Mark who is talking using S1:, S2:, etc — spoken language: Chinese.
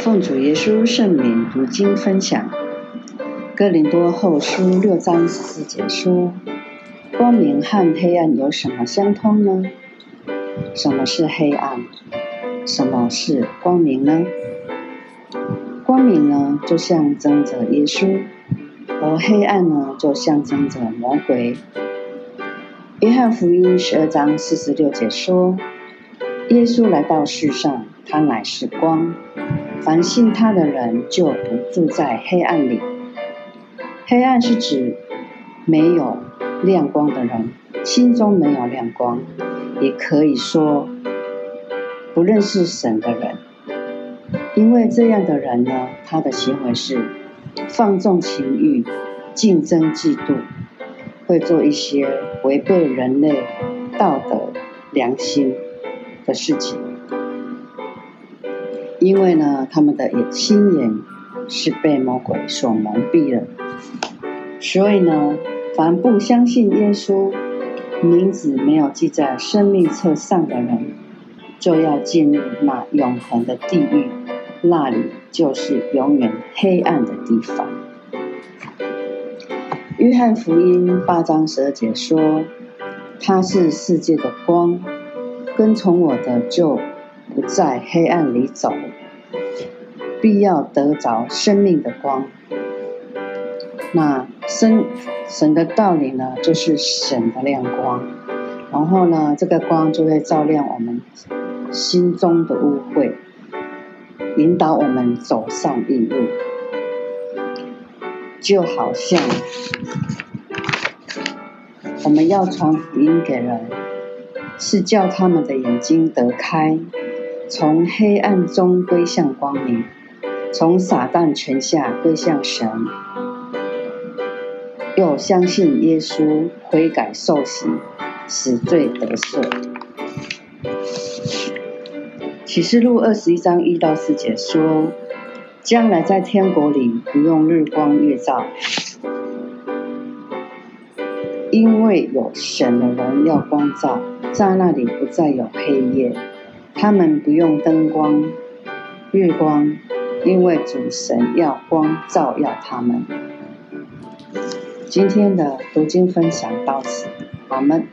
S1: 奉主耶稣圣名读经分享，哥林多后书六章十四节说：“光明和黑暗有什么相通呢？什么是黑暗？什么是光明呢？光明呢，就象征着耶稣；而黑暗呢，就象征着魔鬼。”约翰福音十二章四十六节说：“耶稣来到世上，他乃是光。”凡信他的人就不住在黑暗里。黑暗是指没有亮光的人，心中没有亮光，也可以说不认识神的人。因为这样的人呢，他的行为是放纵情欲、竞争嫉妒，会做一些违背人类道德良心的事情。因为呢，他们的眼心眼是被魔鬼所蒙蔽了，所以呢，凡不相信耶稣，名字没有记在生命册上的人，就要进入那永恒的地狱，那里就是永远黑暗的地方。约翰福音八章十二节说：“他是世界的光，跟从我的就。”在黑暗里走，必要得着生命的光。那神神的道理呢，就是神的亮光。然后呢，这个光就会照亮我们心中的污秽，引导我们走上义路。就好像我们要传福音给人，是叫他们的眼睛得开。从黑暗中归向光明，从撒旦权下归向神，又相信耶稣悔改受洗，死罪得赦。启示录二十一章一到四节说，将来在天国里不用日光月照，因为有神的荣耀光照，在那里不再有黑夜。他们不用灯光、日光，因为主神要光照耀他们。今天的读经分享到此，阿门。